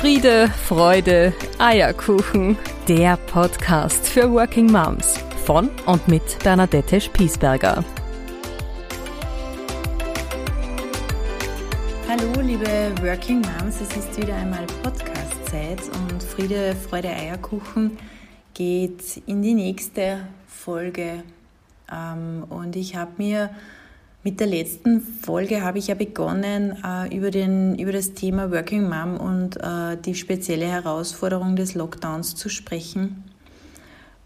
Friede, Freude, Eierkuchen. Der Podcast für Working Moms von und mit Bernadette Spiesberger. Hallo liebe Working Moms, es ist wieder einmal Podcast-Zeit und Friede, Freude, Eierkuchen geht in die nächste Folge. Ähm, und ich habe mir mit der letzten Folge habe ich ja begonnen, äh, über, den, über das Thema Working Mom und äh, die spezielle Herausforderung des Lockdowns zu sprechen.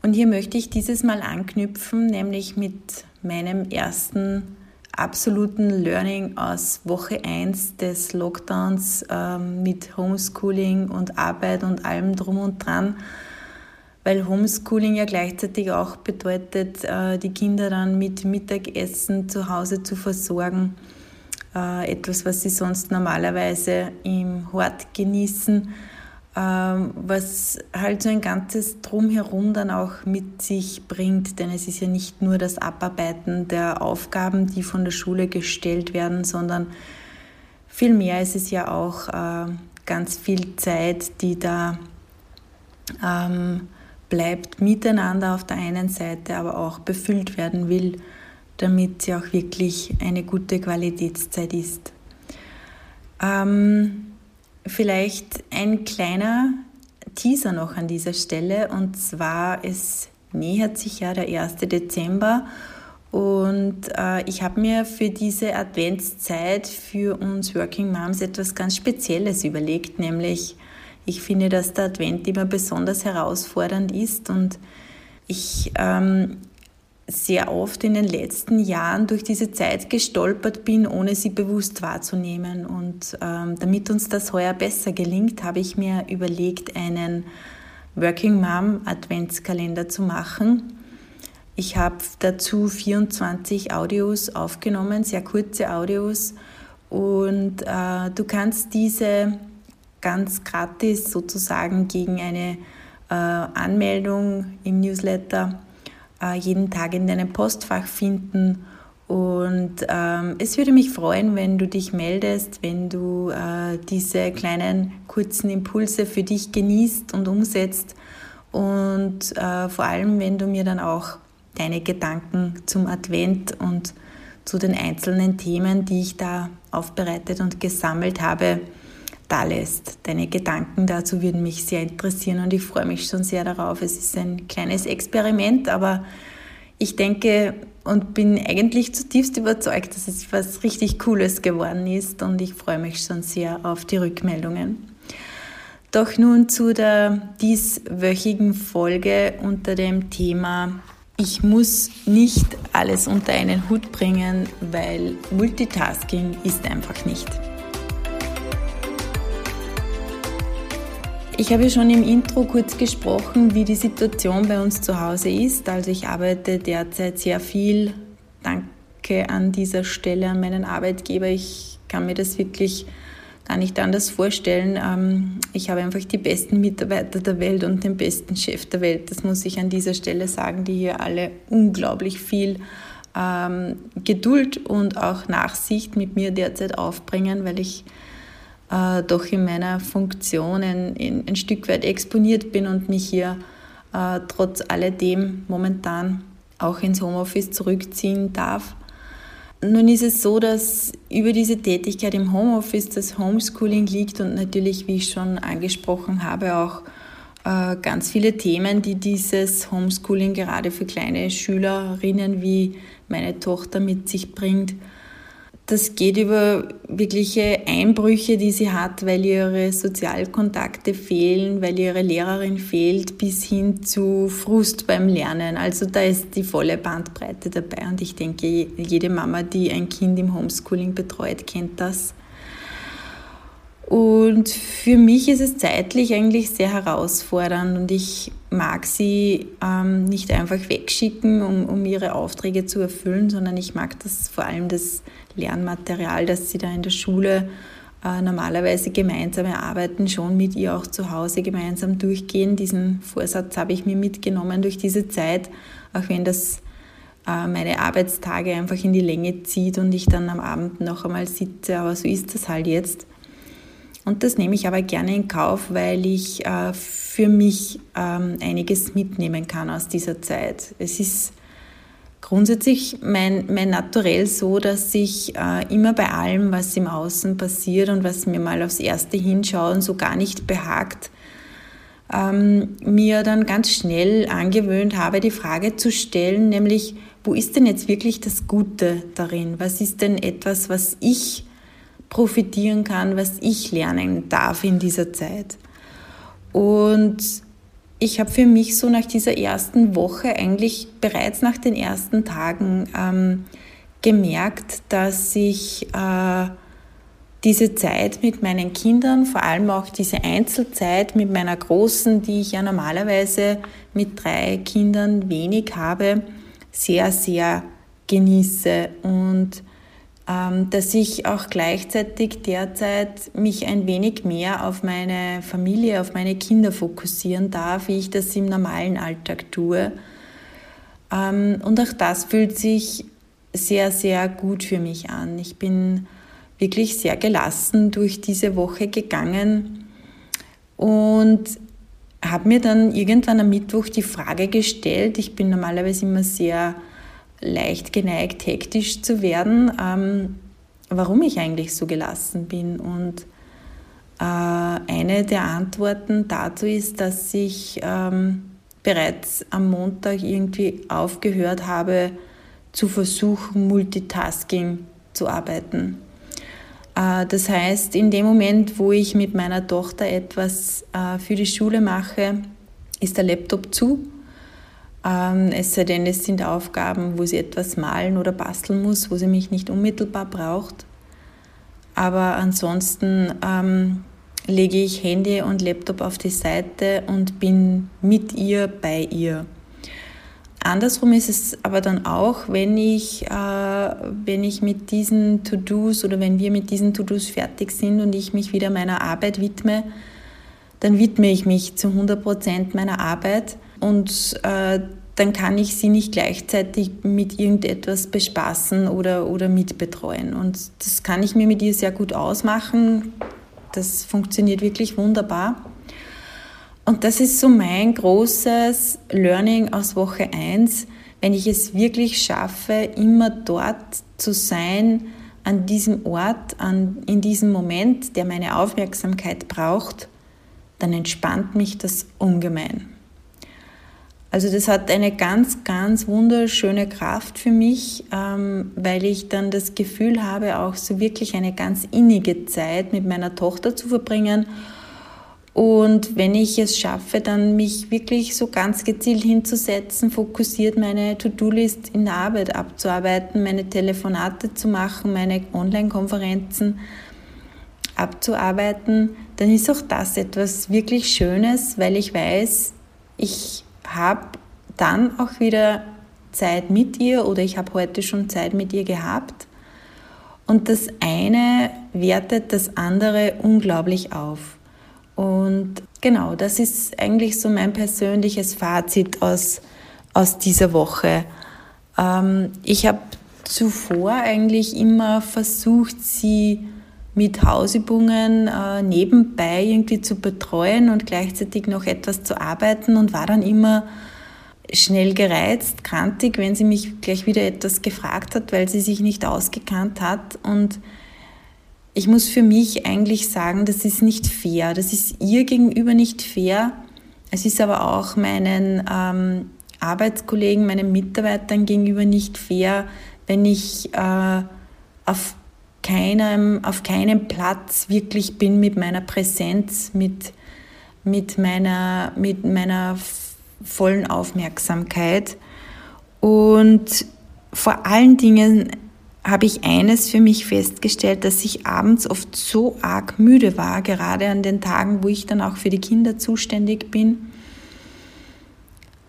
Und hier möchte ich dieses Mal anknüpfen, nämlich mit meinem ersten absoluten Learning aus Woche 1 des Lockdowns äh, mit Homeschooling und Arbeit und allem drum und dran weil Homeschooling ja gleichzeitig auch bedeutet, äh, die Kinder dann mit Mittagessen zu Hause zu versorgen. Äh, etwas, was sie sonst normalerweise im Hort genießen, ähm, was halt so ein ganzes Drumherum dann auch mit sich bringt. Denn es ist ja nicht nur das Abarbeiten der Aufgaben, die von der Schule gestellt werden, sondern vielmehr ist es ja auch äh, ganz viel Zeit, die da ähm, bleibt miteinander auf der einen Seite, aber auch befüllt werden will, damit sie auch wirklich eine gute Qualitätszeit ist. Ähm, vielleicht ein kleiner Teaser noch an dieser Stelle und zwar es nähert sich ja der 1. Dezember und äh, ich habe mir für diese Adventszeit für uns Working Moms etwas ganz Spezielles überlegt, nämlich ich finde, dass der Advent immer besonders herausfordernd ist und ich ähm, sehr oft in den letzten Jahren durch diese Zeit gestolpert bin, ohne sie bewusst wahrzunehmen. Und ähm, damit uns das heuer besser gelingt, habe ich mir überlegt, einen Working Mom Adventskalender zu machen. Ich habe dazu 24 Audios aufgenommen, sehr kurze Audios. Und äh, du kannst diese ganz gratis sozusagen gegen eine äh, Anmeldung im Newsletter äh, jeden Tag in deinem Postfach finden. Und ähm, es würde mich freuen, wenn du dich meldest, wenn du äh, diese kleinen kurzen Impulse für dich genießt und umsetzt. Und äh, vor allem, wenn du mir dann auch deine Gedanken zum Advent und zu den einzelnen Themen, die ich da aufbereitet und gesammelt habe, da lässt. Deine Gedanken dazu würden mich sehr interessieren und ich freue mich schon sehr darauf. Es ist ein kleines Experiment, aber ich denke und bin eigentlich zutiefst überzeugt, dass es was richtig Cooles geworden ist und ich freue mich schon sehr auf die Rückmeldungen. Doch nun zu der dieswöchigen Folge unter dem Thema ich muss nicht alles unter einen Hut bringen, weil Multitasking ist einfach nicht. Ich habe schon im Intro kurz gesprochen, wie die Situation bei uns zu Hause ist. Also ich arbeite derzeit sehr viel. Danke an dieser Stelle an meinen Arbeitgeber. Ich kann mir das wirklich gar nicht anders vorstellen. Ähm, ich habe einfach die besten Mitarbeiter der Welt und den besten Chef der Welt. Das muss ich an dieser Stelle sagen, die hier alle unglaublich viel ähm, Geduld und auch Nachsicht mit mir derzeit aufbringen, weil ich äh, doch in meiner Funktion ein, ein, Stück weit exponiert bin und mich hier äh, trotz alledem momentan auch ins Homeoffice zurückziehen darf. Nun ist es so, dass über diese Tätigkeit im Homeoffice das Homeschooling liegt und natürlich, wie ich schon angesprochen habe, auch äh, ganz viele Themen, die dieses Homeschooling gerade für kleine Schülerinnen wie meine Tochter mit sich bringt. Das geht über wirkliche Einbrüche, die sie hat, weil ihre Sozialkontakte fehlen, weil ihre Lehrerin fehlt, bis hin zu Frust beim Lernen. Also da ist die volle Bandbreite dabei und ich denke, jede Mama, die ein Kind im Homeschooling betreut, kennt das. Und für mich ist es zeitlich eigentlich sehr herausfordernd und ich mag sie ähm, nicht einfach wegschicken, um, um ihre Aufträge zu erfüllen, sondern ich mag das vor allem das Lernmaterial, das sie da in der Schule äh, normalerweise gemeinsam erarbeiten, schon mit ihr auch zu Hause gemeinsam durchgehen. Diesen Vorsatz habe ich mir mitgenommen durch diese Zeit, auch wenn das äh, meine Arbeitstage einfach in die Länge zieht und ich dann am Abend noch einmal sitze, aber so ist das halt jetzt. Und das nehme ich aber gerne in Kauf, weil ich äh, für mich ähm, einiges mitnehmen kann aus dieser Zeit. Es ist grundsätzlich mein, mein Naturell so, dass ich äh, immer bei allem, was im Außen passiert und was mir mal aufs erste hinschauen so gar nicht behagt, ähm, mir dann ganz schnell angewöhnt habe, die Frage zu stellen, nämlich, wo ist denn jetzt wirklich das Gute darin? Was ist denn etwas, was ich profitieren kann, was ich lernen darf in dieser Zeit? Und ich habe für mich so nach dieser ersten Woche, eigentlich bereits nach den ersten Tagen, ähm, gemerkt, dass ich äh, diese Zeit mit meinen Kindern, vor allem auch diese Einzelzeit mit meiner Großen, die ich ja normalerweise mit drei Kindern wenig habe, sehr, sehr genieße und dass ich auch gleichzeitig derzeit mich ein wenig mehr auf meine Familie, auf meine Kinder fokussieren darf, wie ich das im normalen Alltag tue. Ähm, und auch das fühlt sich sehr, sehr gut für mich an. Ich bin wirklich sehr gelassen durch diese Woche gegangen und habe mir dann irgendwann am Mittwoch die Frage gestellt, ich bin normalerweise immer sehr leicht geneigt, hektisch zu werden, ähm, warum ich eigentlich so gelassen bin. Und äh, eine der Antworten dazu ist, dass ich ähm, bereits am Montag irgendwie aufgehört habe, zu versuchen, Multitasking zu arbeiten. Äh, das heißt, in dem Moment, wo ich mit meiner Tochter etwas äh, für die Schule mache, ist der Laptop zu ähm, es sei denn, es sind Aufgaben, wo sie etwas malen oder basteln muss, wo sie mich nicht unmittelbar braucht. Aber ansonsten ähm, lege ich Handy und Laptop auf die Seite und bin mit ihr bei ihr. Andersrum ist es aber dann auch, wenn ich, äh, wenn ich mit diesen To-Dos oder wenn wir mit diesen To-Dos fertig sind und ich mich wieder meiner Arbeit widme, dann widme ich mich zu 100 Prozent meiner Arbeit und äh, dann kann ich sie nicht gleichzeitig mit irgendetwas bespaßen oder, oder mitbetreuen. Und das kann ich mir mit ihr sehr gut ausmachen. Das funktioniert wirklich wunderbar. Und das ist so mein großes Learning aus Woche 1, wenn ich es wirklich schaffe, immer dort zu sein, an diesem Ort, an, in diesem Moment, der meine Aufmerksamkeit braucht, dann entspannt mich das ungemein. Also das hat eine ganz, ganz wunderschöne Kraft für mich, ähm, weil ich dann das Gefühl habe, auch so wirklich eine ganz innige Zeit mit meiner Tochter zu verbringen. Und wenn ich es schaffe, dann mich wirklich so ganz gezielt hinzusetzen, fokussiert meine To-Do-List in der Arbeit abzuarbeiten, meine Telefonate zu machen, meine Online-Konferenzen abzuarbeiten, dann ist auch das etwas wirklich Schönes, weil ich weiß, ich habe dann auch wieder Zeit mit ihr oder ich habe heute schon Zeit mit ihr gehabt. Und das eine wertet das andere unglaublich auf. Und genau, das ist eigentlich so mein persönliches Fazit aus, aus dieser Woche. Ähm, ich habe zuvor eigentlich immer versucht, sie mit Hausübungen äh, nebenbei irgendwie zu betreuen und gleichzeitig noch etwas zu arbeiten und war dann immer schnell gereizt, krantig, wenn sie mich gleich wieder etwas gefragt hat, weil sie sich nicht ausgekannt hat. Und ich muss für mich eigentlich sagen, das ist nicht fair. Das ist ihr gegenüber nicht fair. Es ist aber auch meinen ähm, Arbeitskollegen, meinen Mitarbeitern gegenüber nicht fair, wenn ich äh, auf keinem, auf keinem Platz wirklich bin mit meiner Präsenz, mit, mit, meiner, mit meiner vollen Aufmerksamkeit. Und vor allen Dingen habe ich eines für mich festgestellt, dass ich abends oft so arg müde war, gerade an den Tagen, wo ich dann auch für die Kinder zuständig bin.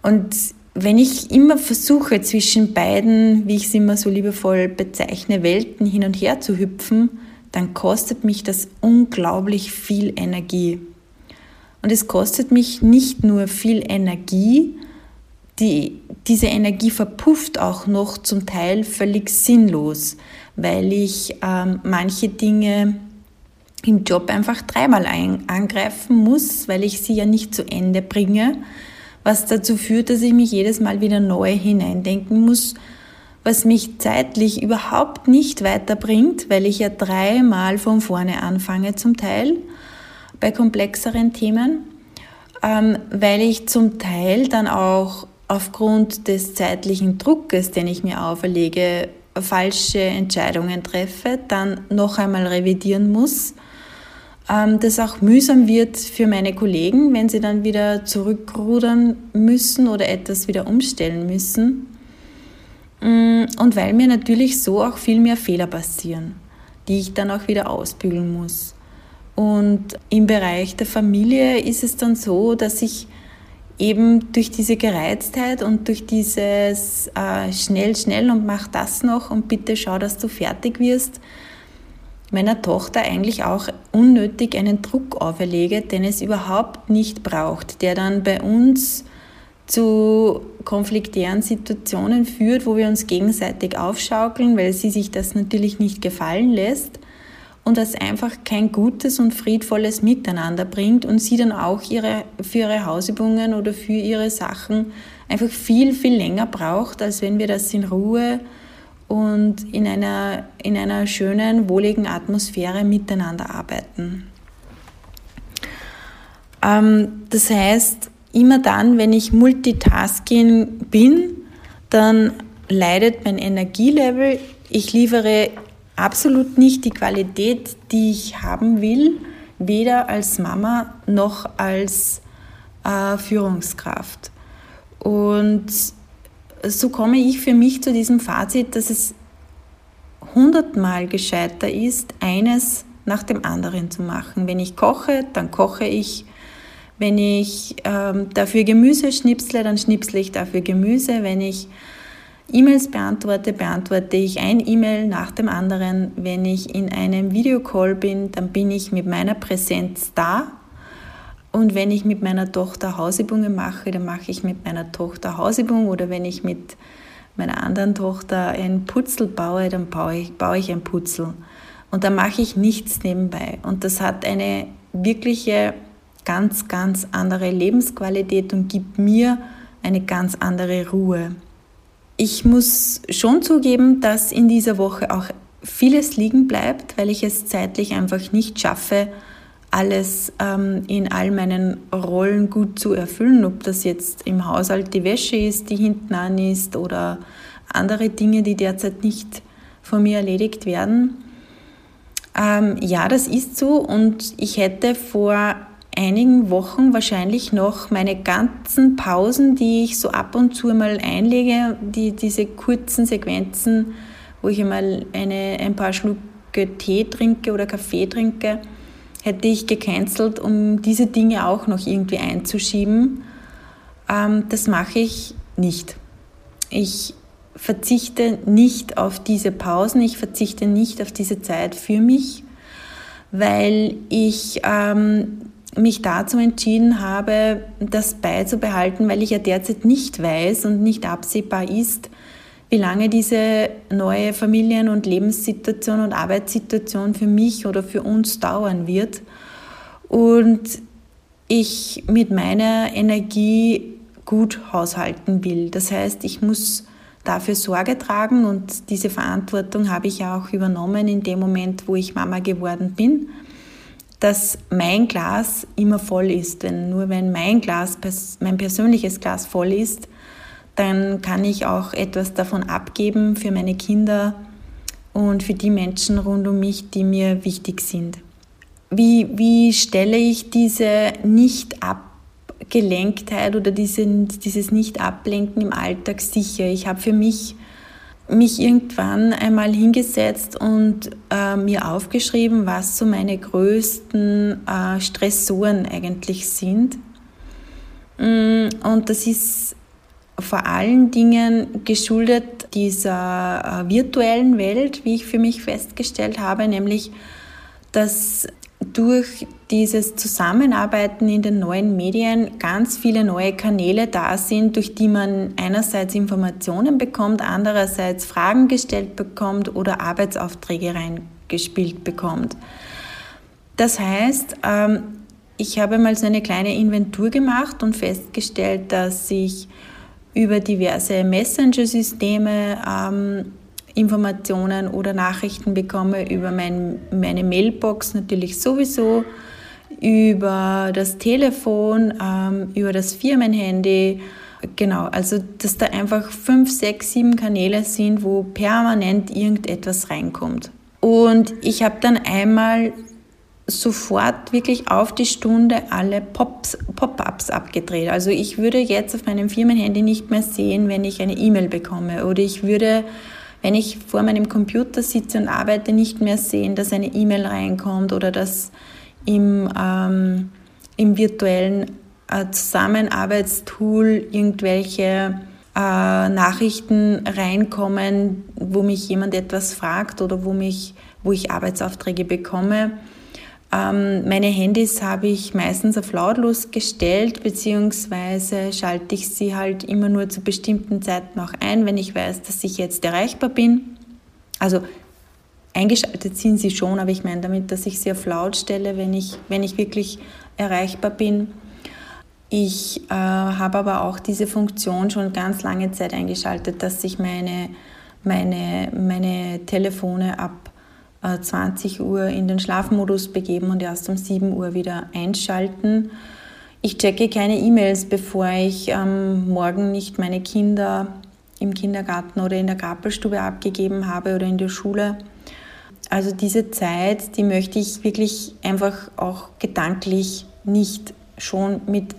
Und wenn ich immer versuche, zwischen beiden, wie ich es immer so liebevoll bezeichne, Welten hin und her zu hüpfen, dann kostet mich das unglaublich viel Energie. Und es kostet mich nicht nur viel Energie, die, diese Energie verpufft auch noch zum Teil völlig sinnlos, weil ich ähm, manche Dinge im Job einfach dreimal ein, angreifen muss, weil ich sie ja nicht zu Ende bringe, was dazu führt, dass ich mich jedes Mal wieder neu hineindenken muss, was mich zeitlich überhaupt nicht weiterbringt, weil ich ja dreimal von vorne anfange zum Teil bei komplexeren Themen, ähm, weil ich zum Teil dann auch aufgrund des zeitlichen Druckes, den ich mir auferlege, falsche Entscheidungen treffe, dann noch einmal revidieren muss. Ähm, das auch mühsam wird für meine Kollegen, wenn sie dann wieder zurückrudern müssen oder etwas wieder umstellen müssen. Mm, und weil mir natürlich so auch viel mehr Fehler passieren, die ich dann auch wieder ausbügeln muss. Und im Bereich der Familie ist es dann so, dass ich eben durch diese Gereiztheit und durch dieses äh, schnell, schnell und mach das noch und bitte schau, dass du fertig wirst, meiner Tochter eigentlich auch unnötig einen Druck auferlege, den es überhaupt nicht braucht, der dann bei uns zu konfliktären Situationen führt, wo wir uns gegenseitig aufschaukeln, weil sie sich das natürlich nicht gefallen lässt und das einfach kein gutes und friedvolles Miteinander bringt und sie dann auch ihre, für ihre Hausübungen oder für ihre Sachen einfach viel, viel länger braucht, als wenn wir das in Ruhe und in einer, in einer schönen, wohligen Atmosphäre miteinander arbeiten. Ähm, das heißt, immer dann, wenn ich Multitasking bin, dann leidet mein Energielevel. Ich liefere absolut nicht die Qualität, die ich haben will, weder als Mama noch als äh, Führungskraft. Und so komme ich für mich zu diesem Fazit, dass es hundertmal gescheiter ist, eines nach dem anderen zu machen. Wenn ich koche, dann koche ich. Wenn ich ähm, dafür Gemüse schnipsle, dann schnipsle ich dafür Gemüse. Wenn ich E-Mails beantworte, beantworte ich ein E-Mail nach dem anderen. Wenn ich in einem Videocall bin, dann bin ich mit meiner Präsenz da. Und wenn ich mit meiner Tochter Hausübungen mache, dann mache ich mit meiner Tochter Hausübung. Oder wenn ich mit meiner anderen Tochter ein Putzel baue, dann baue ich, baue ich ein Putzel. Und dann mache ich nichts nebenbei. Und das hat eine wirkliche, ganz, ganz andere Lebensqualität und gibt mir eine ganz andere Ruhe. Ich muss schon zugeben, dass in dieser Woche auch vieles liegen bleibt, weil ich es zeitlich einfach nicht schaffe, alles ähm, in all meinen Rollen gut zu erfüllen, ob das jetzt im Haushalt die Wäsche ist, die hinten an ist oder andere Dinge, die derzeit nicht von mir erledigt werden. Ähm, ja, das ist so und ich hätte vor einigen Wochen wahrscheinlich noch meine ganzen Pausen, die ich so ab und zu mal einlege, die, diese kurzen Sequenzen, wo ich einmal eine, ein paar Schlucke Tee trinke oder Kaffee trinke, hätte ich gecancelt, um diese Dinge auch noch irgendwie einzuschieben. Ähm, das mache ich nicht. Ich verzichte nicht auf diese Pausen, ich verzichte nicht auf diese Zeit für mich, weil ich ähm, mich dazu entschieden habe, das beizubehalten, weil ich ja derzeit nicht weiß und nicht absehbar ist, wie lange diese neue Familien- und Lebenssituation und Arbeitssituation für mich oder für uns dauern wird. Und ich mit meiner Energie gut haushalten will. Das heißt, ich muss dafür Sorge tragen und diese Verantwortung habe ich ja auch übernommen in dem Moment, wo ich Mama geworden bin dass mein Glas immer voll ist. Denn nur wenn mein Glas, mein persönliches Glas voll ist, dann kann ich auch etwas davon abgeben für meine Kinder und für die Menschen rund um mich, die mir wichtig sind. Wie, wie stelle ich diese Nicht-Abgelenktheit oder diese, dieses Nicht-Ablenken im Alltag sicher? Ich habe für mich mich irgendwann einmal hingesetzt und äh, mir aufgeschrieben, was so meine größten äh, Stressoren eigentlich sind. Mm, und das ist vor allen Dingen geschuldet dieser äh, virtuellen Welt, wie ich für mich festgestellt habe, nämlich dass durch dieses Zusammenarbeiten in den neuen Medien ganz viele neue Kanäle da sind, durch die man einerseits Informationen bekommt, andererseits Fragen gestellt bekommt oder Arbeitsaufträge reingespielt bekommt. Das heißt, ähm, ich habe mal so eine kleine Inventur gemacht und festgestellt, dass ich über diverse Messenger-Systeme ähm, Informationen oder Nachrichten bekomme, über mein, meine Mailbox natürlich sowieso, über das Telefon, ähm, über das Firmenhandy. Genau, also dass da einfach fünf, sechs, sieben Kanäle sind, wo permanent irgendetwas reinkommt. Und ich habe dann einmal sofort wirklich auf die Stunde alle Pop-ups abgedreht. Also ich würde jetzt auf meinem Firmenhandy nicht mehr sehen, wenn ich eine E-Mail bekomme. Oder ich würde, wenn ich vor meinem Computer sitze und arbeite, nicht mehr sehen, dass eine E-Mail reinkommt oder dass im, ähm, im virtuellen äh, Zusammenarbeitstool irgendwelche äh, Nachrichten reinkommen, wo mich jemand etwas fragt oder wo, mich, wo ich Arbeitsaufträge bekomme meine Handys habe ich meistens auf lautlos gestellt, beziehungsweise schalte ich sie halt immer nur zu bestimmten Zeiten auch ein, wenn ich weiß, dass ich jetzt erreichbar bin. Also eingeschaltet sind sie schon, aber ich meine damit, dass ich sie auf laut stelle, wenn ich, wenn ich wirklich erreichbar bin. Ich äh, habe aber auch diese Funktion schon ganz lange Zeit eingeschaltet, dass ich meine, meine, meine Telefone ab 20 äh, Uhr in den Schlafmodus begeben und erst um 7 Uhr wieder einschalten. Ich checke keine E-Mails, bevor ich ähm, morgen nicht meine Kinder im Kindergarten oder in der Gabelstube abgegeben habe oder in der Schule. Also diese Zeit, die möchte ich wirklich einfach auch gedanklich nicht schon mit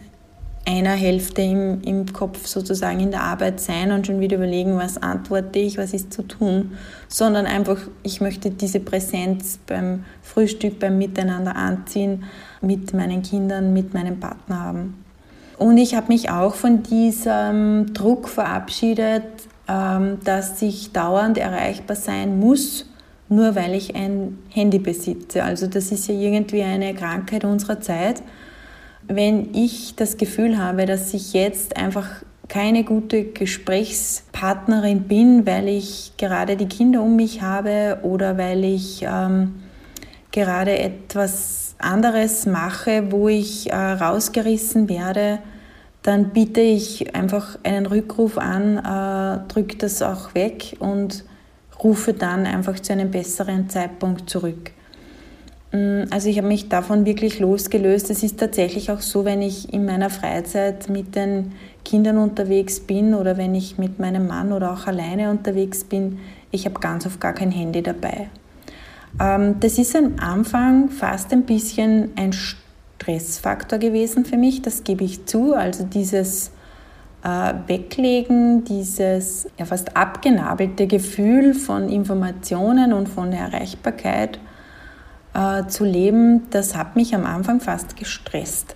einer Hälfte im, im Kopf sozusagen in der Arbeit sein und schon wieder überlegen, was antworte ich, was ist zu tun, sondern einfach, ich möchte diese Präsenz beim Frühstück, beim Miteinander anziehen, mit meinen Kindern, mit meinem Partner haben. Und ich habe mich auch von diesem Druck verabschiedet, ähm, dass ich dauernd erreichbar sein muss, nur weil ich ein Handy besitze. Also das ist ja irgendwie eine Krankheit unserer Zeit wenn ich das Gefühl habe, dass ich jetzt einfach keine gute Gesprächspartnerin bin, weil ich gerade die Kinder um mich habe oder weil ich ähm, gerade etwas anderes mache, wo ich äh, rausgerissen werde, dann biete ich einfach einen Rückruf an, äh, drücke das auch weg und rufe dann einfach zu einem besseren Zeitpunkt zurück. Mm, also ich habe mich davon wirklich losgelöst. Es ist tatsächlich auch so, wenn ich in meiner Freizeit mit den Kindern unterwegs bin oder wenn ich mit meinem Mann oder auch alleine unterwegs bin, ich habe ganz oft gar kein Handy dabei. Ähm, das ist am Anfang fast ein bisschen ein Stressfaktor gewesen für mich, das gebe ich zu. Also dieses äh, Weglegen, dieses ja, fast abgenabelte Gefühl von Informationen und von Erreichbarkeit äh, zu leben, das hat mich am Anfang fast gestresst.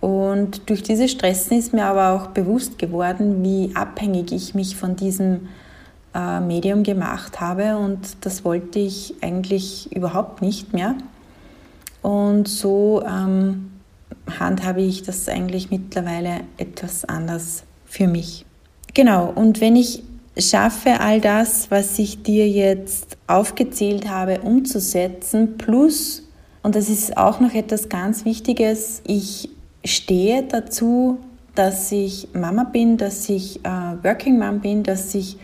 Und durch diese Stressen ist mir aber auch bewusst geworden, wie abhängig ich mich von diesem äh, Medium gemacht habe und das wollte ich eigentlich überhaupt nicht mehr. Und so ähm, handhabe ich das eigentlich mittlerweile etwas anders für mich. Genau, und wenn ich schaffe all das, was ich dir jetzt aufgezählt habe, umzusetzen. Plus, und das ist auch noch etwas ganz Wichtiges, ich stehe dazu, dass ich Mama bin, dass ich äh, Working Mom bin, dass ich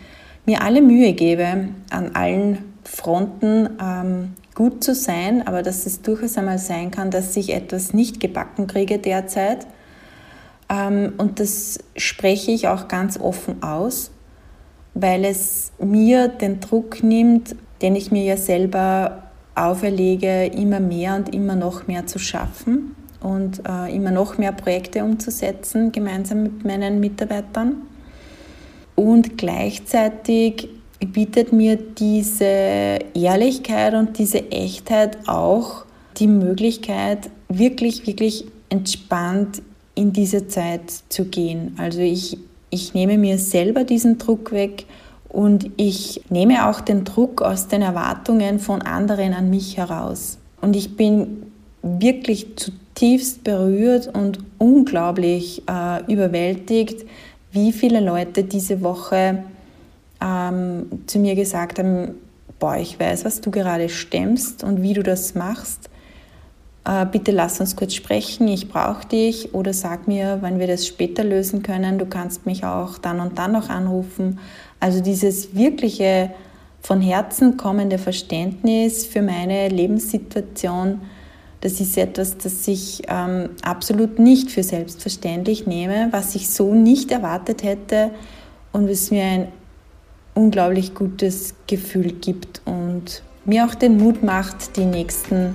mir alle Mühe gebe, an allen Fronten ähm, gut zu sein, aber dass es durchaus einmal sein kann, dass ich etwas nicht gebacken kriege derzeit. Ähm, und das spreche ich auch ganz offen aus weil es mir den Druck nimmt, den ich mir ja selber auferlege, immer mehr und immer noch mehr zu schaffen und äh, immer noch mehr Projekte umzusetzen, gemeinsam mit meinen Mitarbeitern. Und gleichzeitig bietet mir diese Ehrlichkeit und diese Echtheit auch die Möglichkeit, wirklich, wirklich entspannt in diese Zeit zu gehen. Also ich ich nehme mir selber diesen Druck weg und ich nehme auch den Druck aus den Erwartungen von anderen an mich heraus. Und ich bin wirklich zutiefst berührt und unglaublich äh, überwältigt, wie viele Leute diese Woche ähm, zu mir gesagt haben, boah, ich weiß, was du gerade stemmst und wie du das machst. Äh, bitte lass uns kurz sprechen, ich brauche dich oder sag mir, wann wir das später lösen können, du kannst mich auch dann und dann noch anrufen. Also dieses wirkliche von Herzen kommende Verständnis für meine Lebenssituation, das ist etwas, das ich ähm, absolut nicht für selbstverständlich nehme, was ich so nicht erwartet hätte und was mir ein unglaublich gutes Gefühl gibt und mir auch den Mut macht, die nächsten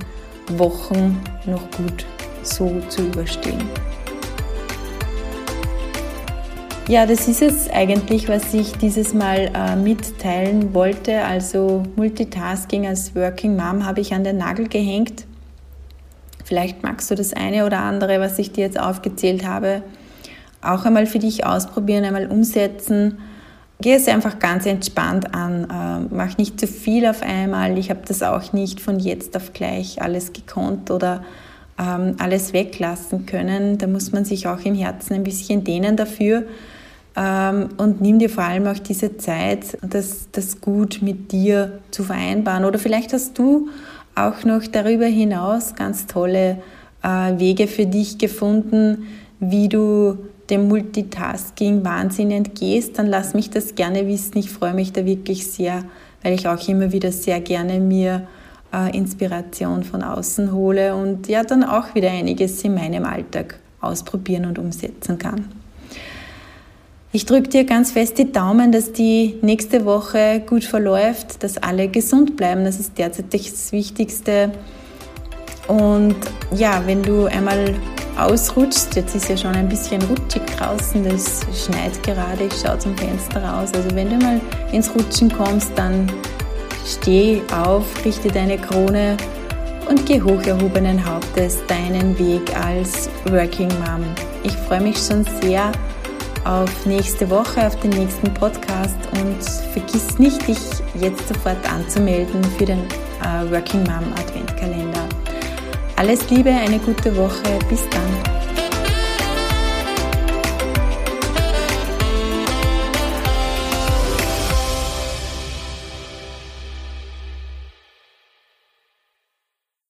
Wochen noch gut so zu überstehen. Ja, das ist es eigentlich, was ich dieses Mal äh, mitteilen wollte. Also Multitasking als Working Mom habe ich an den Nagel gehängt. Vielleicht magst du das eine oder andere, was ich dir jetzt aufgezählt habe, auch einmal für dich ausprobieren, einmal umsetzen. Geh es einfach ganz entspannt an. Äh, mach nicht zu viel auf einmal. Ich habe das auch nicht von jetzt auf gleich alles gekonnt oder ähm, alles weglassen können. Da muss man sich auch im Herzen ein bisschen dehnen dafür. Ähm, und nimm dir vor allem auch diese Zeit, das, das gut mit dir zu vereinbaren. Oder vielleicht hast du auch noch darüber hinaus ganz tolle äh, Wege für dich gefunden, wie du dem Multitasking-Wahnsinn entgehst, dann lass mich das gerne wissen. Ich freue mich da wirklich sehr, weil ich auch immer wieder sehr gerne mir äh, Inspiration von außen hole und ja dann auch wieder einiges in meinem Alltag ausprobieren und umsetzen kann. Ich drücke dir ganz fest die Daumen, dass die nächste Woche gut verläuft, dass alle gesund bleiben. Das ist derzeit das Wichtigste. Und ja, wenn du einmal ausrutscht, jetzt ist ja schon ein bisschen rutschig draußen, das schneit gerade, ich schaue zum Fenster raus. Also wenn du mal ins Rutschen kommst, dann steh auf, richte deine Krone und geh hoch erhobenen Hauptes deinen Weg als Working Mom. Ich freue mich schon sehr auf nächste Woche, auf den nächsten Podcast und vergiss nicht, dich jetzt sofort anzumelden für den äh, Working Mom Adventkalender. Alles Liebe, eine gute Woche, bis dann.